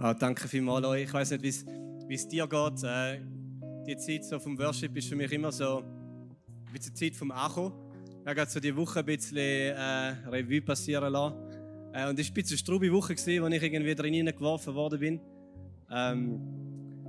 Ah, danke vielmals euch. Ich weiß nicht, wie es dir geht. Äh, die Zeit so vom Worship ist für mich immer so ein bisschen Zeit vom Acho. Ich habe so die Woche ein bisschen äh, Revue passieren lassen. Äh, und es war ein bisschen eine strube Woche, gewesen, wo ich irgendwie drin geworfen worden bin. Ähm,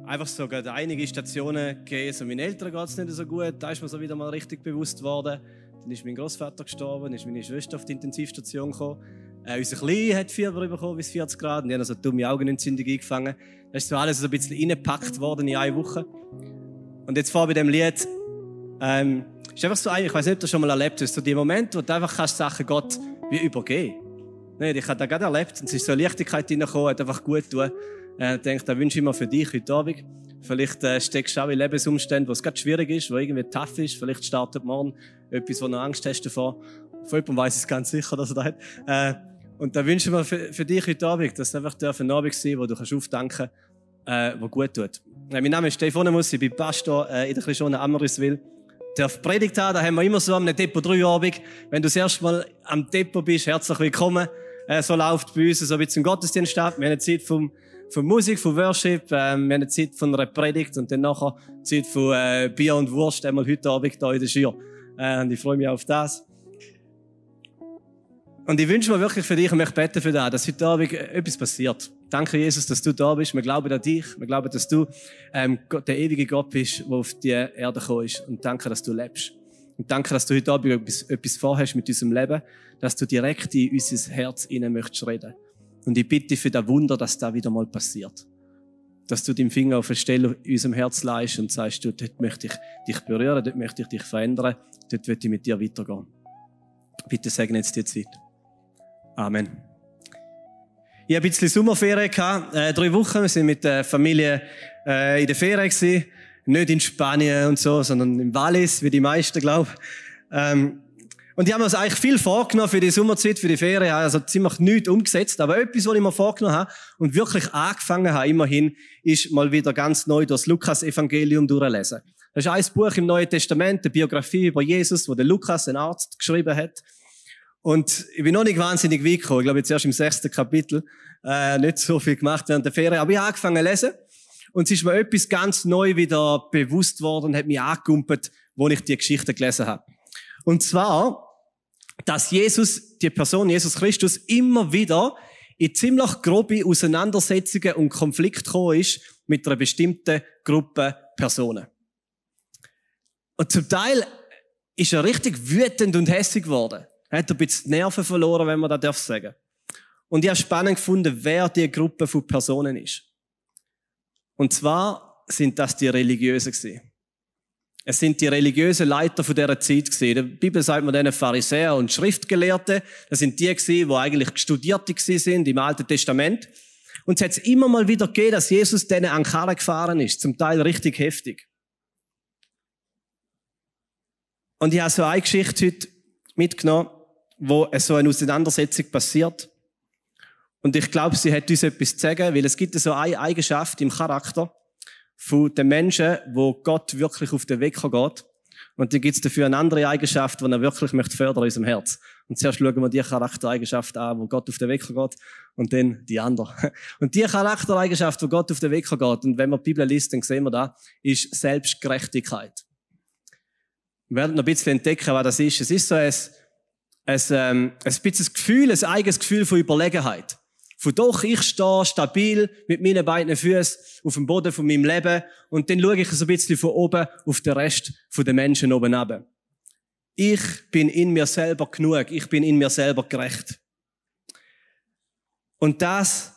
einfach so gerade einige Stationen gegeben. So meinen Eltern geht es nicht so gut. Da ist mir so wieder mal richtig bewusst worden. Dann ist mein Großvater gestorben, dann ist meine Schwester auf die Intensivstation gekommen. Äh, unser Kleiner hat Fieber bekommen bis 40 Grad und die haben so dumme Augenentzündung eingefangen. Das ist so alles so ein bisschen reingepackt worden in eine Woche. Und jetzt vor bei dem Lied, ähm, ist einfach so ein, ich weiß nicht, ob du das schon mal erlebt hast, so die Momente, wo du einfach kannst Sachen Gott wie übergehen. Nee, ich habe das gerade erlebt und es ist so eine Leichtigkeit reingekommen, hat einfach gut tun. Äh, ich denke, da wünsche ich mir für dich heute Abend. Vielleicht äh, steckst du auch in Lebensumständen, wo es gerade schwierig ist, wo irgendwie tough ist. Vielleicht startet morgen etwas, wo du Angst hast davor. Von jemandem weiss ich es ganz sicher, dass er da hat. Äh, und da wünschen wir für, für dich heute Abend, dass es einfach ein Abend sein wo du kannst aufdanken kannst, äh, wo gut tut. Äh, mein Name ist Stefan Muss, ich bin Pastor äh, in der Christiane Ammeriswil. Darf Predigt haben, da haben wir immer so am Depot 3 Abend. Wenn du das erste Mal am Depot bist, herzlich willkommen. Äh, so läuft bei uns so ein bisschen Gottesdienst ab. Wir haben eine Zeit vom, von Musik, von Worship, äh, wir haben eine Zeit von einer Predigt und dann nachher Zeit von äh, Bier und Wurst, einmal heute Abend hier in der Schür. Äh, und ich freue mich auf das. Und ich wünsche mir wirklich für dich und möchte beten für das, dass heute Abend etwas passiert. Danke, Jesus, dass du da bist. Wir glauben an dich. Wir glauben, dass du ähm, der ewige Gott bist, der auf die Erde gekommen ist. Und danke, dass du lebst. Und danke, dass du heute Abend etwas, etwas vorhast mit unserem Leben, dass du direkt in unser Herz hinein möchtest reden. Und ich bitte für das Wunder, dass das wieder mal passiert. Dass du deinen Finger auf eine Stelle in unserem Herz leist und sagst, du, dort möchte ich dich berühren, dort möchte ich dich verändern, dort möchte ich mit dir weitergehen. Bitte segne jetzt die Zeit. Amen. Ich hatte ein bisschen Sommerferien. Gehabt, äh, drei Wochen. Wir sind mit der Familie äh, in der Ferien. Gewesen. Nicht in Spanien und so, sondern im Wallis, wie die meisten, glaube ähm, Und die haben uns eigentlich viel vorgenommen für die Sommerzeit, für die Ferien. Also ziemlich nichts umgesetzt. Aber etwas, was ich mir vorgenommen habe und wirklich angefangen habe, immerhin, ist mal wieder ganz neu das Lukas-Evangelium durchlesen. Das ist ein Buch im Neuen Testament, eine Biografie über Jesus, wo der Lukas, ein Arzt, geschrieben hat. Und ich bin noch nicht wahnsinnig weit gekommen. Ich glaube, jetzt erst im sechsten Kapitel. Äh, nicht so viel gemacht während der Ferien. Aber ich habe angefangen zu lesen. Und es ist mir etwas ganz neu wieder bewusst worden hat mich angekumpelt, wo ich die Geschichte gelesen habe. Und zwar, dass Jesus, die Person Jesus Christus, immer wieder in ziemlich grobe Auseinandersetzungen und Konflikte gekommen ist mit einer bestimmten Gruppe Personen. Und zum Teil ist er richtig wütend und hässig geworden. Er hat ein bisschen die Nerven verloren, wenn man das sagen. Und ich habe spannend gefunden, wer die Gruppe von Personen ist. Und zwar sind das die Religiösen gewesen. Es sind die religiösen Leiter von dieser Zeit gewesen. In der Bibel sagt man denen Pharisäer und Schriftgelehrte. Das sind die gewesen, die eigentlich Studierte gewesen sind im Alten Testament. Und es hat immer mal wieder gegeben, dass Jesus denen an Karren gefahren ist. Zum Teil richtig heftig. Und ich habe so eine Geschichte heute mitgenommen, wo so eine Auseinandersetzung passiert. Und ich glaube, sie hat uns etwas zu sagen, weil es gibt so eine Eigenschaft im Charakter von den Menschen, wo Gott wirklich auf den Wecker geht. Und dann gibt es dafür eine andere Eigenschaft, die er wirklich möchte fördern in unserem Herz. Und zuerst schauen wir die Charaktereigenschaft an, wo Gott auf den Wecker geht, und dann die andere. Und die Charaktereigenschaft, wo Gott auf den Wecker geht, und wenn man die Bibel liest, dann sehen wir da, ist Selbstgerechtigkeit. Wir werden noch ein bisschen entdecken, was das ist. Es ist so ein ein, ähm, ein bisschen Gefühl, ein eigenes Gefühl von Überlegenheit. Von doch, ich stehe stabil mit meinen beiden Füßen auf dem Boden von meinem Leben und dann schaue ich so ein bisschen von oben auf den Rest der Menschen oben ab. Ich bin in mir selber genug, ich bin in mir selber gerecht. Und das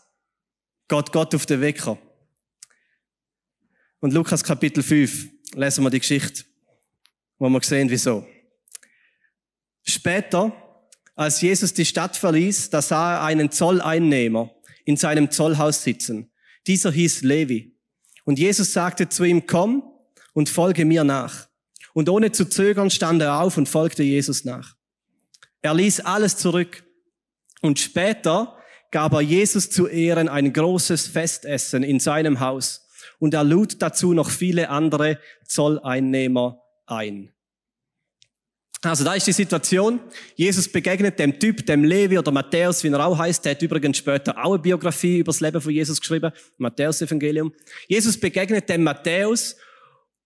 geht Gott auf den Wecker. Und Lukas Kapitel 5 lesen wir die Geschichte, wo wir sehen, wieso. Später als Jesus die Stadt verließ, da sah er einen Zolleinnehmer in seinem Zollhaus sitzen. Dieser hieß Levi. Und Jesus sagte zu ihm, komm und folge mir nach. Und ohne zu zögern stand er auf und folgte Jesus nach. Er ließ alles zurück. Und später gab er Jesus zu Ehren ein großes Festessen in seinem Haus. Und er lud dazu noch viele andere Zolleinnehmer ein. Also da ist die Situation. Jesus begegnet dem Typ, dem Levi oder Matthäus, wie er auch heißt. Der hat übrigens später auch eine Biografie über das Leben von Jesus geschrieben. Matthäus Evangelium. Jesus begegnet dem Matthäus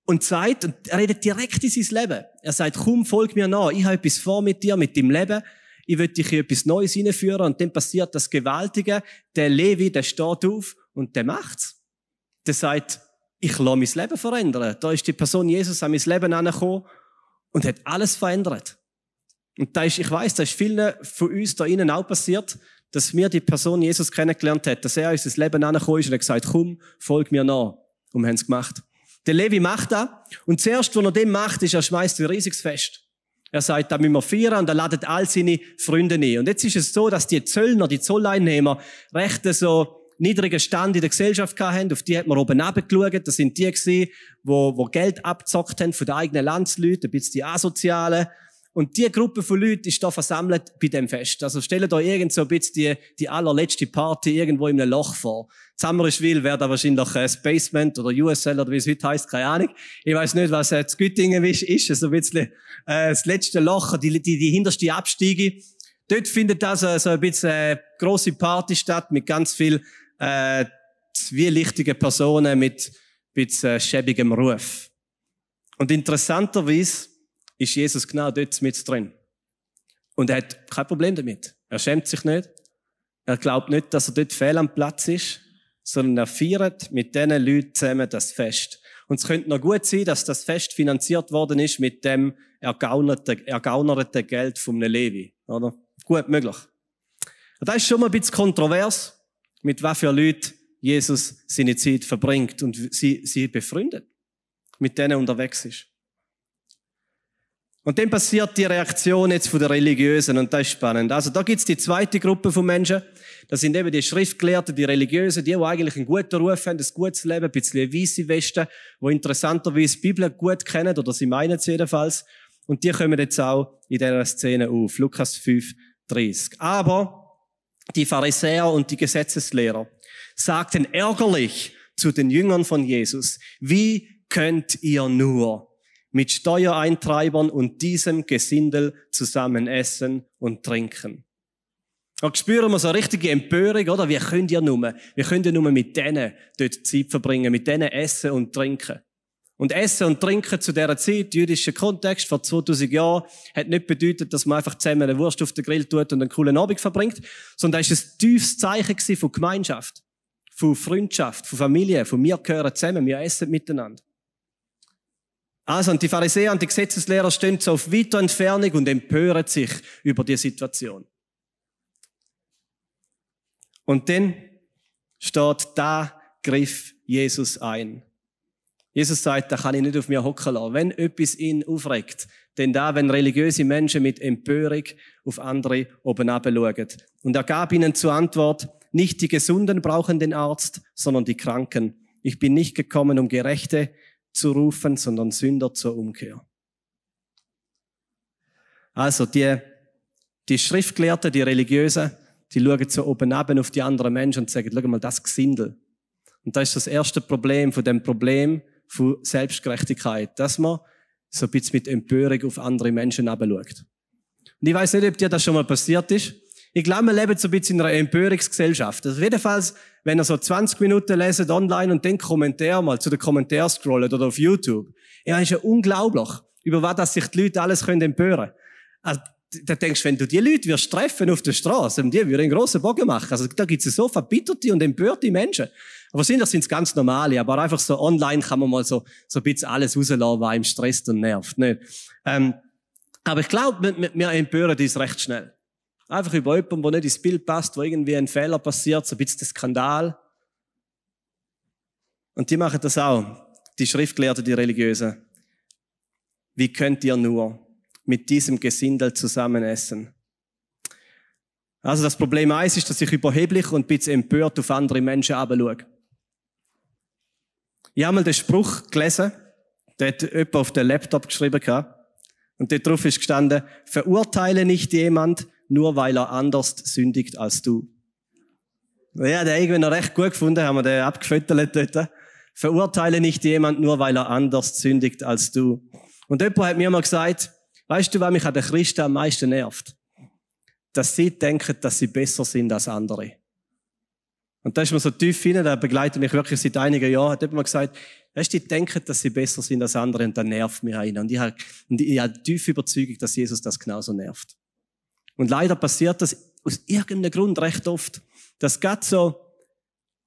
und sagt, und er redet direkt in sein Leben. Er sagt, komm, folg mir nach. Ich habe etwas vor mit dir, mit deinem Leben. Ich will dich in etwas Neues hineinführen. Und dann passiert das Gewaltige. Der Levi, der steht auf und der macht's. Der sagt, ich lasse mein Leben verändern. Da ist die Person Jesus an mein Leben angekommen und hat alles verändert. Und da ist, ich weiß, da ist vielen von uns da innen auch passiert, dass mir die Person Jesus kennengelernt hat, dass er in unser Leben angekommen ist und hat gesagt, komm, folg mir nach. Und wir haben es gemacht. Der Levi macht das. Und zuerst, was er dem macht, ist, er schmeißt ein riesiges Fest. Er sagt, da müssen wir feiern und er ladet all seine Freunde ein. Und jetzt ist es so, dass die Zöllner, die Zolleinnehmer, recht so niedrigen Stand in der Gesellschaft hatten, auf die hat man oben geschaut. Das sind die gewesen, wo, wo Geld abzockt haben von den eigenen Landsleuten, ein bisschen die Asozialen. Und die Gruppe von Leuten ist da versammelt bei dem Fest. Also stellt euch irgend so ein bisschen die, die allerletzte Party irgendwo in einem Loch vor. Zammerischwil wäre da wahrscheinlich äh, Spacement oder USL oder wie es heute heißt, keine Ahnung. Ich weiß nicht, was äh, das Güttingen ist, ist so ein bisschen äh, das letzte Loch, die, die, die hinterste Abstiege. Dort findet also so ein bisschen äh, grosse Party statt mit ganz viel äh, zwielichtige Personen mit bisschen äh, schäbigem Ruf. Und interessanterweise ist Jesus genau dort mit drin. Und er hat kein Problem damit. Er schämt sich nicht. Er glaubt nicht, dass er dort fehl am Platz ist, sondern er feiert mit diesen Leuten zusammen das Fest. Und es könnte noch gut sein, dass das Fest finanziert worden ist mit dem ergaunerten, ergaunerten Geld vom Levi, oder? Gut möglich. Das ist schon mal ein bisschen kontrovers mit was für Leuten Jesus seine Zeit verbringt und sie, sie befreundet, mit denen unterwegs ist. Und dann passiert die Reaktion jetzt von der Religiösen und das ist spannend. Also da gibt's die zweite Gruppe von Menschen. Das sind eben die Schriftgelehrten, die Religiösen, die, die eigentlich einen guten Ruf haben, ein gutes Leben, ein bisschen weisse Westen, die interessanterweise die Bibel gut kennen, oder sie meinen es jedenfalls. Und die kommen jetzt auch in dieser Szene auf. Lukas 5, 30. Aber die Pharisäer und die Gesetzeslehrer sagten ärgerlich zu den Jüngern von Jesus, wie könnt ihr nur mit Steuereintreibern und diesem Gesindel zusammen essen und trinken? Da spüren wir so eine richtige Empörung, oder? Wie könnt ihr nur? Wie könnt ihr nur mit denen dort Zeit verbringen, mit denen essen und trinken? Und Essen und Trinken zu dieser Zeit, jüdischer Kontext, vor 2000 Jahren, hat nicht bedeutet, dass man einfach zusammen eine Wurst auf den Grill tut und einen coolen Abend verbringt, sondern es war ein tiefes Zeichen von Gemeinschaft, von Freundschaft, von Familie, von wir gehören zusammen, wir essen miteinander. Also, und die Pharisäer und die Gesetzeslehrer stehen so auf weiter Entfernung und empören sich über die Situation. Und dann steht, da griff Jesus ein. Jesus sagt, da kann ich nicht auf mir hocken lassen. Wenn etwas ihn aufregt, denn da, wenn religiöse Menschen mit Empörung auf andere oben schauen. Und er gab ihnen zur Antwort, nicht die Gesunden brauchen den Arzt, sondern die Kranken. Ich bin nicht gekommen, um Gerechte zu rufen, sondern Sünder zur Umkehr. Also, die, die Schriftgelehrten, die Religiösen, die schauen so oben auf die anderen Menschen und sagen, schau mal, das Gesindel. Und das ist das erste Problem von dem Problem, von Selbstgerechtigkeit, dass man so ein bisschen mit Empörung auf andere Menschen herabschaut. Und ich weiß nicht, ob dir das schon mal passiert ist. Ich glaube, wir leben so ein bisschen in einer Empörungsgesellschaft. Also jedenfalls, wenn ihr so 20 Minuten leset online und den Kommentar mal zu den Kommentaren scrollt oder auf YouTube. Ja, ist ja unglaublich, über was dass sich die Leute alles können empören. Also, da denkst du, wenn du die Leute wirst treffen auf der Straße, die würden einen grossen Bogen machen. Also da gibt es so verbitterte und empörte Menschen. Aber sind das sind ganz normale, aber einfach so online kann man mal so, so ein bisschen alles rauslassen, was einem stresst und nervt. Nicht? Ähm, aber ich glaube, wir, wir empören uns recht schnell. Einfach über jemanden, der nicht ins Bild passt, wo irgendwie ein Fehler passiert, so ein bisschen der Skandal. Und die machen das auch. Die Schriftgelehrten, die Religiösen. Wie könnt ihr nur mit diesem Gesindel zusammen essen? Also das Problem eins ist, dass ich überheblich und ein bisschen empört auf andere Menschen abschaue. Ich habe mal den Spruch gelesen, der hat jemand auf den Laptop geschrieben gehabt. Und dort drauf ist gestanden, verurteile nicht jemand, nur weil er anders sündigt als du. Ja, der irgendwie noch recht gut gefunden, haben wir den abgefüttert dort. Verurteile nicht jemand, nur weil er anders sündigt als du. Und jemand hat mir mal gesagt, Weißt du, was mich an den Christen am meisten nervt? Dass sie denken, dass sie besser sind als andere. Und da ist mir so tief hinein, da begleitet mich wirklich seit einigen Jahren, hat jemand gesagt, weißt du, die denken, dass sie besser sind als andere und dann nervt mich einer. Und ich habe, und ich habe tief Überzeugung, dass Jesus das genauso nervt. Und leider passiert das aus irgendeinem Grund recht oft, dass gerade so,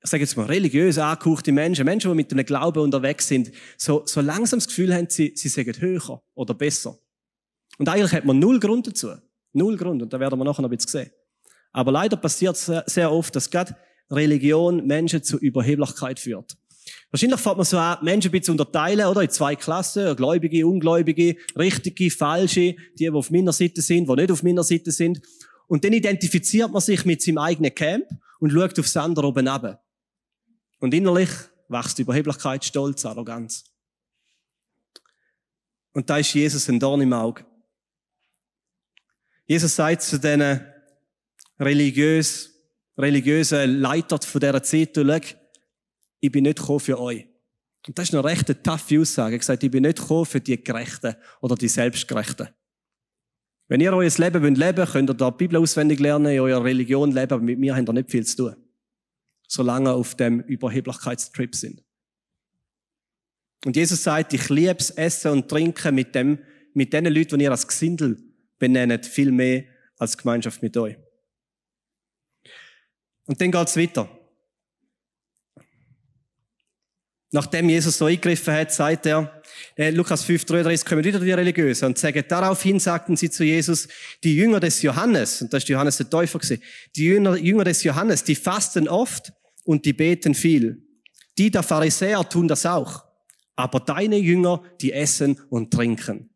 ich sage jetzt mal, religiös angehauchte Menschen, Menschen, die mit einem Glauben unterwegs sind, so, so langsam das Gefühl haben, sie, sie sagen höher oder besser. Und eigentlich hat man null Grund dazu. Null Grund. Und da werden wir nachher noch ein bisschen sehen. Aber leider passiert es sehr, oft, dass gerade Religion Menschen zu Überheblichkeit führt. Wahrscheinlich fängt man so an, Menschen ein bisschen unterteilen, oder? In zwei Klassen, Gläubige, Ungläubige, Richtige, Falsche, die, die auf meiner Seite sind, die nicht auf meiner Seite sind. Und dann identifiziert man sich mit seinem eigenen Camp und schaut aufs andere oben ab. Und innerlich wächst Überheblichkeit, Stolz, Arroganz. Und da ist Jesus ein Dorn im Auge. Jesus sagt zu diesen religiös, religiösen Leitern von dieser Zeit, ich bin nicht gekommen für euch. Und das ist eine recht taffe Aussage. Er hat gesagt, ich bin nicht gekommen für die Gerechten oder die Selbstgerechten. Wenn ihr euer Leben leben wollt, könnt ihr da die Bibel auswendig lernen, in eurer Religion leben, aber mit mir habt ihr nicht viel zu tun. Solange ihr auf dem Überheblichkeitstrip sind. Und Jesus sagt, ich liebe es, Essen und Trinken mit dem, mit den Leuten, die ihr als Gesindel benennt, viel mehr als Gemeinschaft mit euch. Und dann geht's weiter. Nachdem Jesus so eingegriffen hat, sagt er, äh, Lukas 5,33 kommen wieder die Religiösen und sagen, daraufhin sagten sie zu Jesus, die Jünger des Johannes, und das ist Johannes der Täufer gewesen, die Jünger, Jünger des Johannes, die fasten oft und die beten viel. Die der Pharisäer tun das auch. Aber deine Jünger, die essen und trinken.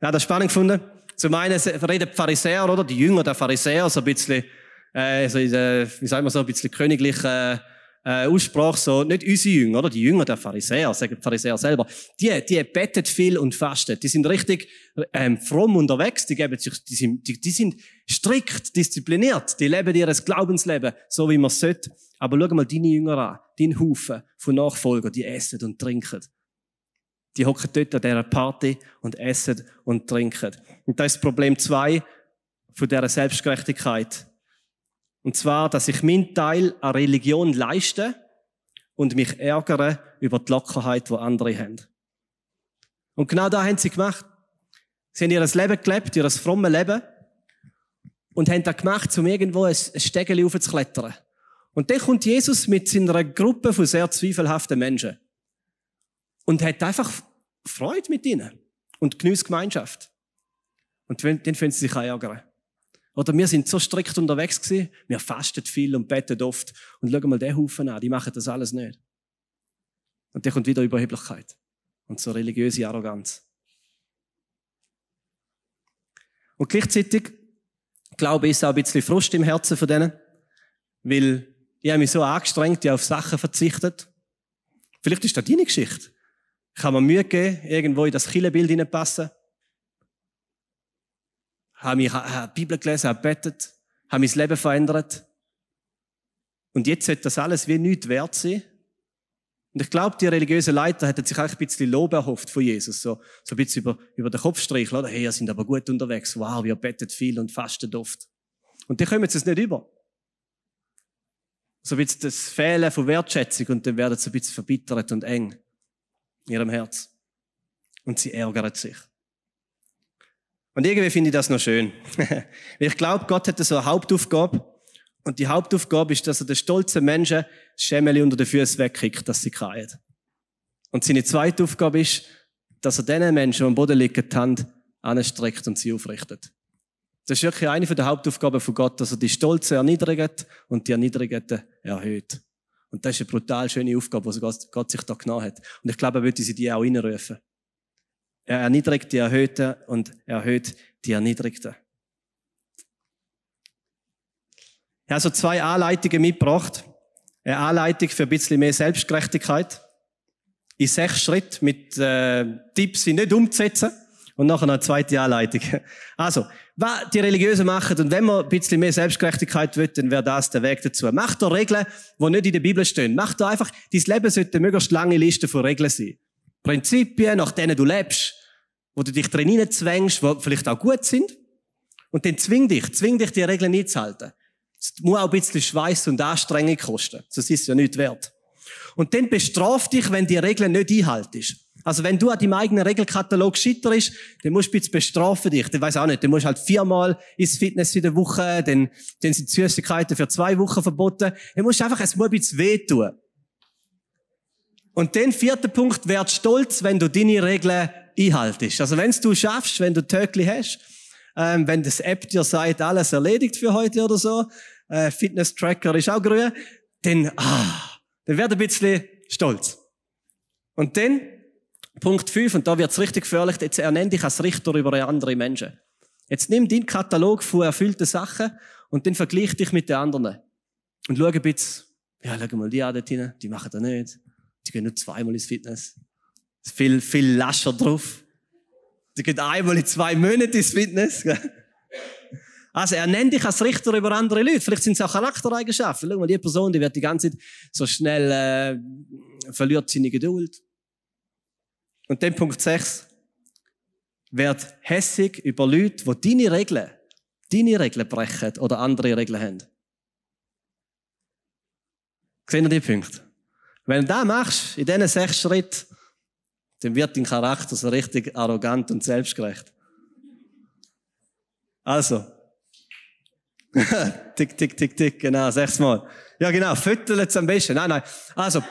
Ja, das spannend gefunden. Zum einen reden die Pharisäer, oder? Die Jünger der Pharisäer, so ein bisschen, äh, so, äh, wie sagen wir so, ein bisschen königlich, äh, äh, Aussprache, so, nicht unsere Jünger, oder? Die Jünger der Pharisäer, sagen die Pharisäer selber. Die, die bettet viel und fastet. Die sind richtig, ähm, fromm unterwegs. Die geben sich, die sind, die, die sind strikt diszipliniert. Die leben ihr Glaubensleben, so wie man es sollte. Aber schau mal deine Jünger an. Dein Haufen von Nachfolgern, die essen und trinken. Die hocken dort an dieser Party und essen und trinken. Und das ist Problem zwei von dieser Selbstgerechtigkeit. Und zwar, dass ich meinen Teil an Religion leiste und mich ärgere über die Lockerheit, die andere haben. Und genau da haben sie gemacht. Sie haben ihr Leben gelebt, ihr frommes Leben. Und haben das gemacht, um irgendwo ein Stegeli aufzuklettern. Und dann kommt Jesus mit seiner Gruppe von sehr zweifelhaften Menschen. Und hat einfach Freude mit ihnen. Und genießt Gemeinschaft. Und dann finden sie sich ärgern. Oder wir sind so strikt unterwegs gewesen, wir fasten viel und beten oft. Und schau mal den Haufen an, die machen das alles nicht. Und dann kommt wieder Überheblichkeit. Und so religiöse Arroganz. Und gleichzeitig, glaube ich, ist auch ein bisschen Frust im Herzen von denen. Weil ich habe mich so angestrengt, ich auf Sachen verzichtet. Vielleicht ist das deine Geschichte. Ich habe mir Mühe gegeben, irgendwo in das Killebild hineinpassen habe mich habe Bibel gelesen, habe betet, habe mein Leben verändert. Und jetzt sollte das alles wie nichts wert sein. Und ich glaube, die religiösen Leiter hätten sich auch ein bisschen Lob erhofft von Jesus. So, so ein bisschen über, über den Kopf streicheln, oder? Hey, ihr sind aber gut unterwegs. Wow, wir betet viel und fastet oft. Und die kommen es nicht über. So ein bisschen das Fehlen von Wertschätzung und dann werden sie ein bisschen verbittert und eng in ihrem Herz. Und sie ärgern sich. Und irgendwie finde ich das noch schön. ich glaube, Gott hat so eine Hauptaufgabe. Und die Hauptaufgabe ist, dass er den stolzen Menschen das Schemmeli unter den Füßen wegkickt, dass sie kreien. Und seine zweite Aufgabe ist, dass er diesen Menschen, die am Boden liegen, die Hand anstreckt und sie aufrichtet. Das ist wirklich eine der Hauptaufgaben von Gott, dass er die Stolzen erniedrigt und die Erniedrigten erhöht. Und das ist eine brutal schöne Aufgabe, die Gott sich da genommen hat. Und ich glaube, er würde sie die auch reinrufen. Er erniedrigt die Erhöhten und erhöht die Erniedrigten. Ich habe so zwei Anleitungen mitgebracht. Eine Anleitung für ein bisschen mehr Selbstgerechtigkeit. In sechs Schritten mit äh, Tipps, sie nicht umzusetzen. Und nachher eine zweite Anleitung. Also, was die Religiösen machen, und wenn man ein bisschen mehr Selbstgerechtigkeit will, dann wäre das der Weg dazu. Mach da Regeln, die nicht in der Bibel stehen. Mach da einfach, dein Leben sollte eine möglichst lange Liste von Regeln sein. Prinzipien, nach denen du lebst. wo du dich drin zwängst, die vielleicht auch gut sind. Und dann zwing dich, zwing dich, die Regeln einzuhalten. Es muss auch ein bisschen Schweiß und Anstrengung kosten. Das ist ja nicht wert. Und dann bestraf dich, wenn die Regeln nicht einhaltest. Also wenn du an deinem eigenen Regelkatalog scheiterst, dann musst du ein bisschen bestrafen dich. Dann weiß auch nicht, dann musst du halt viermal ins Fitness in der Woche, dann, dann sind Süßigkeiten für zwei Wochen verboten. Dann musst du einfach, es muss ein bisschen wehtun. Und dann vierter Punkt, werd stolz, wenn du deine Regeln einhaltest. Also wenn du schaffst, wenn du Töckli hast, ähm, wenn das App dir sagt, alles erledigt für heute oder so, äh, Fitness-Tracker ist auch grün, dann, ah, dann werd ein bisschen stolz. Und dann, Punkt 5, und da wird's richtig gefährlich, jetzt ernenn dich als Richter über andere Menschen. Jetzt nimm deinen Katalog von erfüllten Sachen und dann vergleich dich mit den anderen. Und schau ein bisschen, ja, schau mal die an dort hinten, die machen das nicht. Die gehen nur zweimal ins Fitness. Viel, viel lascher drauf. Die gehen einmal in zwei Monaten ins Fitness. Also er nennt dich als Richter über andere Leute. Vielleicht sind es auch Charaktereigenschaften. Schau mal, die Person, die wird die ganze Zeit so schnell äh, verliert seine Geduld. Und dann Punkt 6. Werd hässig über Leute, die deine Regeln, deine Regeln brechen oder andere Regeln haben. Sehen ihr die Punkte? Wenn du das machst, in diesen sechs Schritten, dann wird dein Charakter so richtig arrogant und selbstgerecht. Also. tick, tick, tick, tick, genau, sechsmal. Ja, genau, füttert am besten. Nein, nein. Also,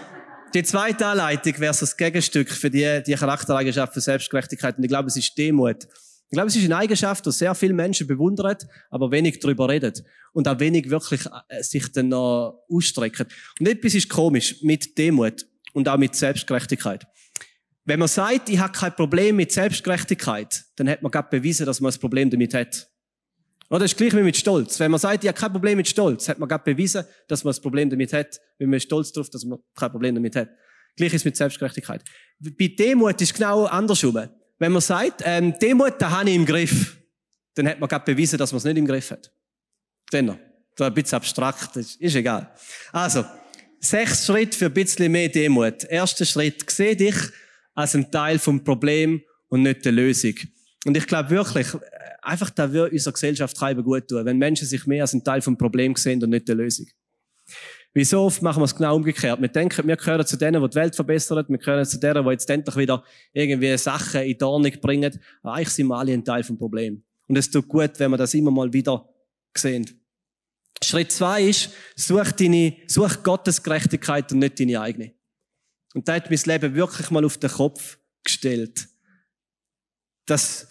die zweite Anleitung wäre so das Gegenstück für die, die Charaktereigenschaft für Selbstgerechtigkeit. Und ich glaube, es ist Demut. Ich glaube, es ist eine Eigenschaft, die sehr viele Menschen bewundern, aber wenig darüber reden. Und auch wenig wirklich äh, sich dann noch ausstrecken. Und etwas ist komisch mit Demut und auch mit Selbstgerechtigkeit. Wenn man sagt, ich habe kein Problem mit Selbstgerechtigkeit, dann hat man gerade bewiesen, dass man ein Problem damit hat. Oder das ist gleich wie mit Stolz. Wenn man sagt, ich habe kein Problem mit Stolz, hat man gerade bewiesen, dass man ein Problem damit hat. Wenn man stolz darauf, dass man kein Problem damit hat. Gleich ist mit Selbstgerechtigkeit. Bei Demut ist es genau andersrum. Wenn man sagt, ähm, Demut, da habe ich im Griff, dann hat man gerade bewiesen, dass man es nicht im Griff hat. Dennoch. Das ist ein bisschen abstrakt, ist, ist egal. Also, sechs Schritte für ein bisschen mehr Demut. Erster Schritt, seh dich als ein Teil vom Problem und nicht der Lösung. Und ich glaube wirklich, einfach da würde unserer Gesellschaft treiben gut tun, wenn Menschen sich mehr als ein Teil vom Problem sehen und nicht der Lösung. Wie so oft machen wir es genau umgekehrt. Wir denken, wir gehören zu denen, die die Welt verbessern, wir gehören zu denen, die jetzt endlich wieder irgendwie Sachen in die Ordnung bringen. Aber eigentlich sind wir alle ein Teil vom Problem. Und es tut gut, wenn wir das immer mal wieder sehen. Schritt zwei ist, such deine, such Gottes Gerechtigkeit und nicht deine eigene. Und da hat mein Leben wirklich mal auf den Kopf gestellt. Dass,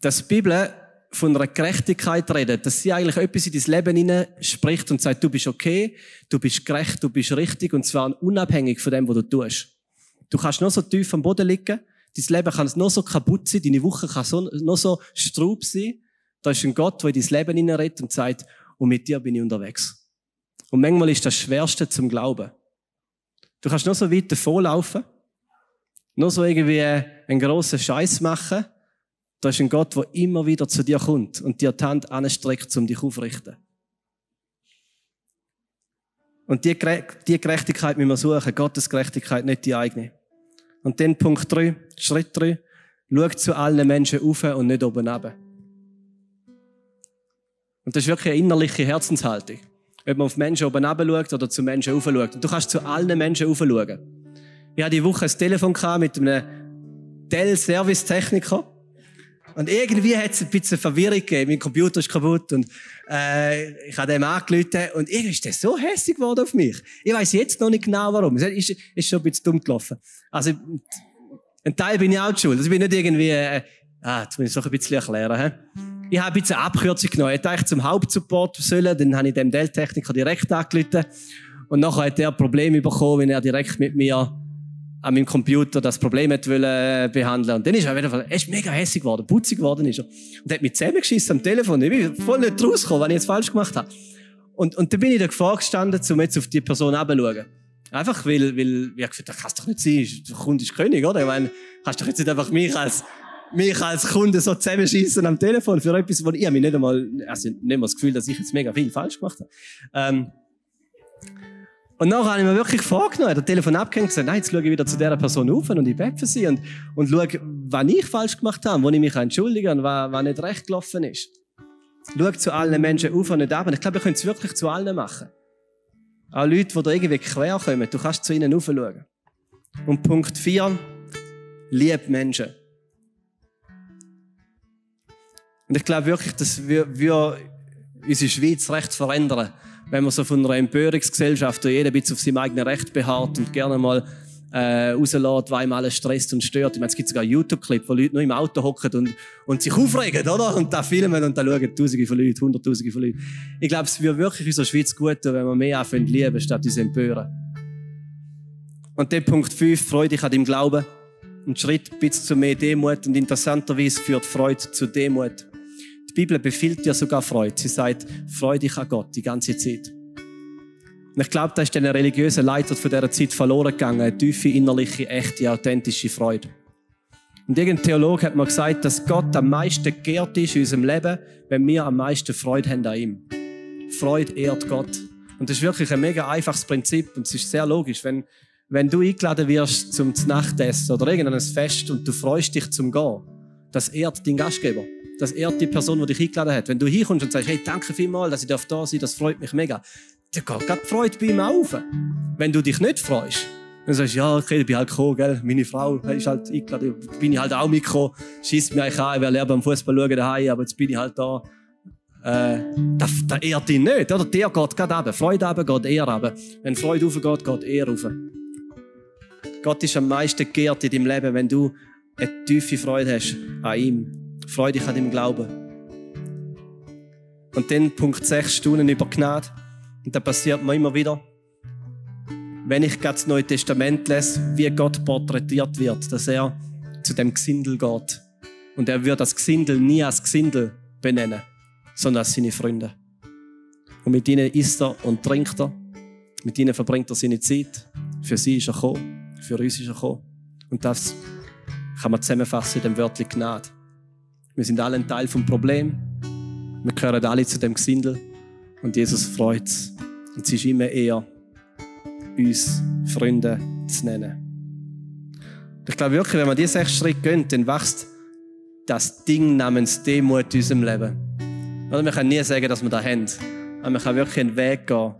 dass die Bibel von einer Gerechtigkeit redet, dass sie eigentlich etwas in dein Leben hinein spricht und sagt, du bist okay, du bist gerecht, du bist richtig und zwar unabhängig von dem, was du tust. Du kannst noch so tief am Boden liegen, dein Leben kann noch so kaputt sein, deine Woche kann so, noch so straub sein. Da ist ein Gott, der in dein Leben hinein redet und sagt, und mit dir bin ich unterwegs. Und manchmal ist das Schwerste zum Glauben. Du kannst noch so weit davonlaufen, noch so irgendwie einen grossen Scheiß machen, da ist ein Gott, der immer wieder zu dir kommt und dir die Hand anstreckt, um dich aufzurichten. Und die, die Gerechtigkeit müssen wir suchen. Gottes Gerechtigkeit, nicht die eigene. Und dann Punkt 3, Schritt 3. Schau zu allen Menschen auf und nicht oben runter. Und das ist wirklich eine innerliche Herzenshaltung. Ob man auf Menschen oben runter schaut oder zu Menschen rauf schaut. Und du kannst zu allen Menschen rauf schauen. Ich hatte die Woche ein Telefon mit einem Dell-Service-Techniker. Und irgendwie hat es ein bisschen Verwirrung gegeben. Mein Computer ist kaputt und äh, ich habe dem angerufen und irgendwie ist der so hässlich geworden auf mich. Ich weiß jetzt noch nicht genau warum. Es ist, ist schon ein bisschen dumm gelaufen. Also ein Teil bin ich auch schuld. Also ich bin nicht irgendwie... Äh, ah, jetzt muss ich es noch ein bisschen erklären. He? Ich habe ein bisschen Abkürzung genommen. Ich hätte eigentlich zum Hauptsupport sollen, dann habe ich dem Dell-Techniker direkt angerufen. Und nachher hat er ein Problem bekommen, wenn er direkt mit mir an meinem Computer das Problem hat wollen äh, behandeln. Und dann ist er wieder, er ist mega hässlich geworden, putzig geworden ist er. Und hat mich zusammengeschissen am Telefon. Ich bin voll nicht rausgekommen, was ich jetzt falsch gemacht habe. Und, und dann bin ich da Gefahr gestanden, um jetzt auf die Person abzuschauen. Einfach, weil, weil, ich gesagt, das kann doch nicht sein. Der Kunde ist König, oder? Ich meine, kannst doch jetzt nicht einfach mich als, mich als Kunde so zusammenschießen am Telefon für etwas, wo ich, ich habe nicht einmal, also nicht mal das Gefühl, dass ich jetzt mega viel falsch gemacht habe. Ähm, Und nachher habe ich mir wirklich vorgenommen, das Telefon abgehängt und gesagt, nein, jetzt schaue ich wieder zu dieser Person auf und ich bete für sie und, und schaue, was ich falsch gemacht habe, wo ich mich entschuldige und was, was nicht recht gelaufen ist. Schau zu allen Menschen auf und nicht ab. Und ich glaube, wir können es wirklich zu allen machen. Auch Leute, die da irgendwie quer kommen, du kannst zu ihnen aufschauen. Und Punkt 4, lieb Menschen. Und ich glaube wirklich, dass wir, wir unsere Schweiz recht verändern, wenn wir so von einer Empörungsgesellschaft, wo jeder ein bisschen auf seinem eigenen Recht beharrt und gerne mal äh, rauslässt, weil ihm alles stresst und stört. Ich meine, es gibt sogar YouTube-Clips, wo Leute nur im Auto hocken und, und sich aufregen, oder? Und da filmen und da schauen Tausende von Leuten, Hunderttausende von Leuten. Ich glaube, es würde wirklich unserer Schweiz gut tun, wenn wir mehr anfangen lieben, statt uns empören. Und der Punkt 5, Freude an deinem Glauben. Ein Schritt bis zu mehr Demut und interessanterweise führt Freude zu Demut. Die Bibel befiehlt dir sogar Freude. Sie sagt, freu dich an Gott die ganze Zeit. Und ich glaube, da ist den religiösen Leiter von dieser Zeit verloren gegangen. Eine tiefe, innerliche, echte, authentische Freude. Und irgendein Theologe hat mir gesagt, dass Gott am meisten geehrt ist in unserem Leben, wenn wir am meisten Freude haben an ihm. Freude ehrt Gott. Und das ist wirklich ein mega einfaches Prinzip und es ist sehr logisch. Wenn, wenn du eingeladen wirst zum Nachtessen oder irgendein Fest und du freust dich zum Gehen, das ehrt deinen Gastgeber. Das ehrt die Person, die dich eingeladen hat. Wenn du hinkommst und sagst, hey, danke vielmals, dass ich da sein darf, das freut mich mega dann geht die Freude bei ihm auf. Wenn du dich nicht freust, dann sagst du, ja, okay, ich bin halt gekommen, gell? meine Frau ist halt eingeladen, bin ich halt auch mitgekommen, schießt mich eigentlich an, ich will lieber beim Fußball schauen daheim, aber jetzt bin ich halt da. Äh, da, da ehrt ihn nicht, oder? Der geht gerade runter. Freude runter, geht er runter. Wenn Freude raufgeht, geht er rauf. Gott ist am meisten geehrt in deinem Leben, wenn du eine tiefe Freude hast an ihm. Freude an deinem Glauben. Und dann Punkt 6, Stunden über Gnade. Und da passiert mir immer wieder, wenn ich gerade das Neue Testament lese, wie Gott porträtiert wird, dass er zu dem Gesindel geht. Und er wird das Gesindel nie als Gesindel benennen, sondern als seine Freunde. Und mit ihnen isst er und trinkt er. Mit ihnen verbringt er seine Zeit. Für sie ist er gekommen. Für uns ist er gekommen. Und das kann man zusammenfassen in dem Wörtchen Gnade. Wir sind alle ein Teil vom Problem. Wir gehören alle zu dem Gesindel. Und Jesus freut es. Und es ist immer eher, uns Freunde zu nennen. Ich glaube wirklich, wenn wir diese sechs Schritte gehen, dann wächst das Ding namens Demut in unserem Leben. Oder wir können nie sagen, dass wir das haben. Aber man kann wirklich einen Weg gehen,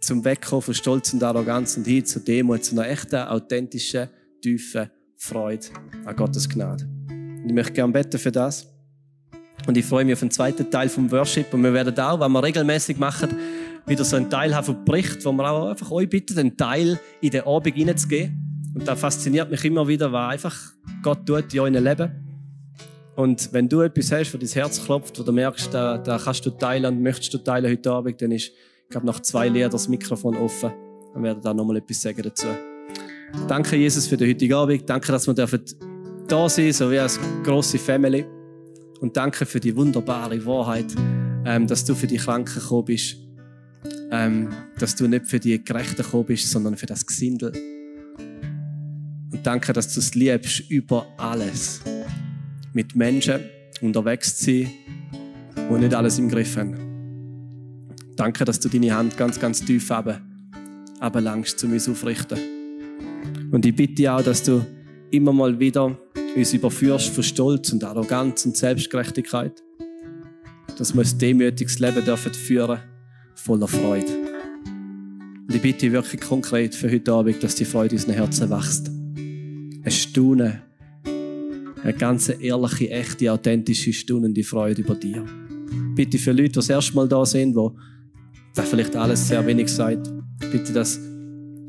zum Wegkommen von Stolz und Arroganz und hin zu Demut, zu einer echten, authentischen, tiefen Freude an Gottes Gnade. Und ich möchte gerne beten für das. Und ich freue mich auf den zweiten Teil vom Worship. Und wir werden auch, wenn wir regelmäßig machen, wieder so einen Teil haben von Bericht, wo wir auch einfach euch bitten, einen Teil in den Abend hineinzugehen. Und da fasziniert mich immer wieder, was einfach Gott tut in eurem Leben. Und wenn du etwas hast, wo dein Herz klopft, wo du merkst, da, da kannst du teilen und möchtest du teilen heute Abend, dann ist, ich glaube, nach zwei Liedern das Mikrofon offen. Dann werden da nochmal etwas sagen dazu. Danke, Jesus, für den heutigen Abend. Danke, dass wir dürfen da sein, so wie als grosse Family. Und danke für die wunderbare Wahrheit, ähm, dass du für die Kranken gekommen bist. Ähm, dass du nicht für die Gerechten gekommen bist, sondern für das Gesindel. Und danke, dass du es liebst über alles. Mit Menschen unterwegs zu sein, die nicht alles im Griff haben. Danke, dass du deine Hand ganz, ganz tief aber, langst zu mir aufrichten. Und ich bitte auch, dass du immer mal wieder uns überführst von Stolz und Arroganz und Selbstgerechtigkeit. Dass wir ein demütiges Leben dürfen führen, voller Freude. Und ich bitte wirklich konkret für heute Abend, dass die Freude in unseren Herzen wächst. Ein Staunen, eine ganz ehrliche, echte, authentische, staunende Freude über dir. Bitte für Leute, die das erste Mal da sind, wo da vielleicht alles sehr wenig sagt, bitte, dass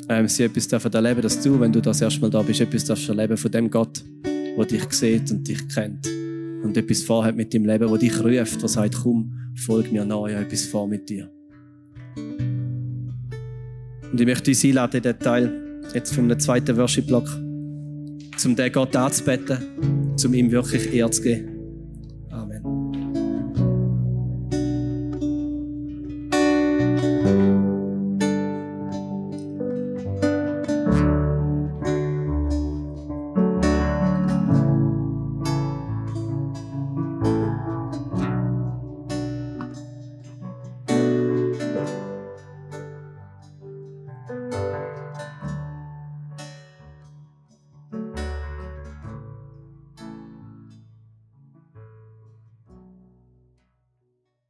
ähm, sie etwas dürfen erleben, dass du, wenn du das erste Mal da bist, etwas darfst erleben von dem Gott, der dich sieht und dich kennt. Und etwas vorhat mit dem Leben, wo dich ruft, der sagt, komm, folg mir nach, ich habe etwas vor mit dir. Und ich möchte uns einladen, den Teil jetzt einem zweiten Worship-Block, um den Gott anzubeten, um ihm wirklich Ehre zu geben.